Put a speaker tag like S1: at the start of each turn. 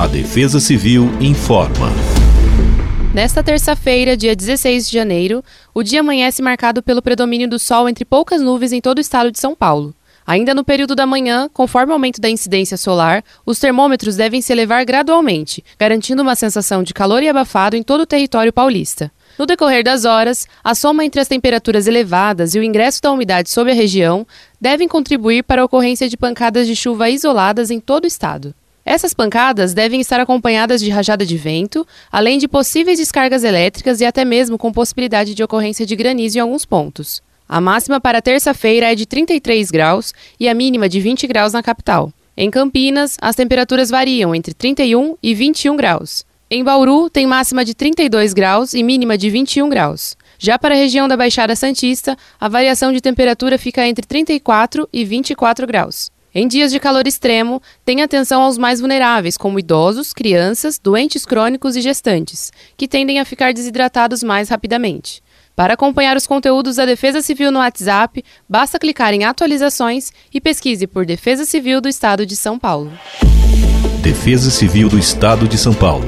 S1: A Defesa Civil informa.
S2: Nesta terça-feira, dia 16 de janeiro, o dia amanhece marcado pelo predomínio do sol entre poucas nuvens em todo o estado de São Paulo. Ainda no período da manhã, conforme o aumento da incidência solar, os termômetros devem se elevar gradualmente, garantindo uma sensação de calor e abafado em todo o território paulista. No decorrer das horas, a soma entre as temperaturas elevadas e o ingresso da umidade sobre a região devem contribuir para a ocorrência de pancadas de chuva isoladas em todo o estado. Essas pancadas devem estar acompanhadas de rajada de vento, além de possíveis descargas elétricas e até mesmo com possibilidade de ocorrência de granizo em alguns pontos. A máxima para terça-feira é de 33 graus e a mínima de 20 graus na capital. Em Campinas, as temperaturas variam entre 31 e 21 graus. Em Bauru, tem máxima de 32 graus e mínima de 21 graus. Já para a região da Baixada Santista, a variação de temperatura fica entre 34 e 24 graus. Em dias de calor extremo, tenha atenção aos mais vulneráveis, como idosos, crianças, doentes crônicos e gestantes, que tendem a ficar desidratados mais rapidamente. Para acompanhar os conteúdos da Defesa Civil no WhatsApp, basta clicar em Atualizações e pesquise por Defesa Civil do Estado de São Paulo.
S1: Defesa Civil do Estado de São Paulo.